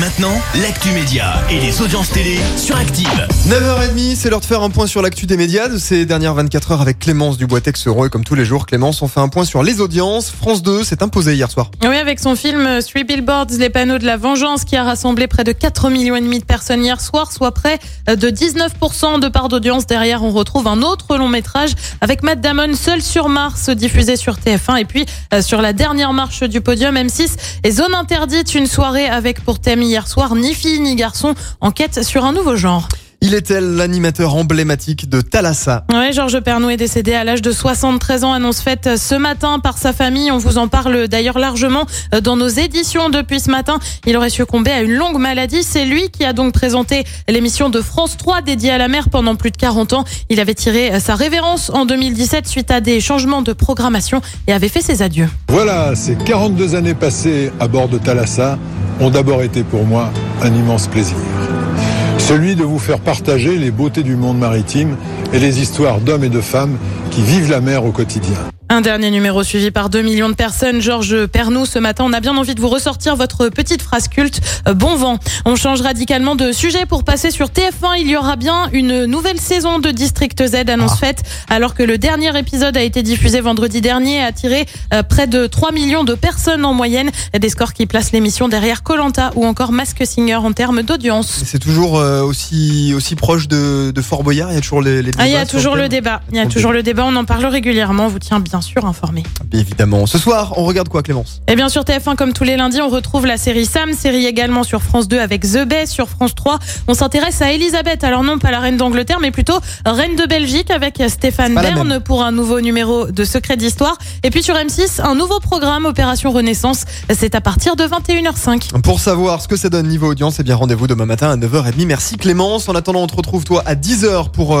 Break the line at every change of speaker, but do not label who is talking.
Maintenant, l'actu média et les audiences télé sur Active.
9h30, c'est l'heure de faire un point sur l'actu des médias de ces dernières 24 heures avec Clémence Dubois-Texero. Et comme tous les jours, Clémence, on fait un point sur les audiences. France 2 s'est imposé hier soir.
Oui, avec son film euh, Three Billboards, les panneaux de la vengeance, qui a rassemblé près de 4 millions et demi de personnes hier soir, soit près euh, de 19% de part d'audience. Derrière, on retrouve un autre long métrage avec Matt Damon, Seul sur Mars, diffusé sur TF1. Et puis, euh, sur la dernière marche du podium, M6 et Zone Interdite, une soirée avec pour thème hier soir, ni fille ni garçon, enquête sur un nouveau genre.
Il était l'animateur emblématique de Thalassa.
Ouais, Georges Pernou est décédé à l'âge de 73 ans, annonce faite ce matin par sa famille. On vous en parle d'ailleurs largement dans nos éditions depuis ce matin. Il aurait succombé à une longue maladie. C'est lui qui a donc présenté l'émission de France 3 dédiée à la mer pendant plus de 40 ans. Il avait tiré sa révérence en 2017 suite à des changements de programmation et avait fait ses adieux.
Voilà, ces 42 années passées à bord de Thalassa ont d'abord été pour moi un immense plaisir. Celui de vous faire partager les beautés du monde maritime et les histoires d'hommes et de femmes qui vivent la mer au quotidien.
Un dernier numéro suivi par 2 millions de personnes. Georges Pernou, ce matin, on a bien envie de vous ressortir votre petite phrase culte. euh, Bon vent. On change radicalement de sujet pour passer sur TF1. Il y aura bien une nouvelle saison de District Z, annonce faite, alors que le dernier épisode a été diffusé vendredi dernier et a attiré euh, près de 3 millions de personnes en moyenne. Des scores qui placent l'émission derrière Colanta ou encore Mask Singer en termes d'audience.
C'est toujours euh, aussi aussi proche de, de Fort Boyard. Il y a toujours les, les
Ah, il y a toujours le débat. Il y a toujours le débat. On en parle régulièrement. On vous tient bien sûr informé.
Bien Évidemment. Ce soir, on regarde quoi, Clémence?
Et bien sur TF1, comme tous les lundis, on retrouve la série Sam, série également sur France 2 avec The Bay, sur France 3. On s'intéresse à Elisabeth, alors non pas la reine d'Angleterre, mais plutôt reine de Belgique avec Stéphane Bern pour un nouveau numéro de Secret d'Histoire. Et puis sur M6, un nouveau programme Opération Renaissance. C'est à partir de 21h05.
Pour savoir ce que ça donne niveau audience, eh bien rendez-vous demain matin à 9h30. Merci Clémence. En attendant, on te retrouve toi à 10h pour...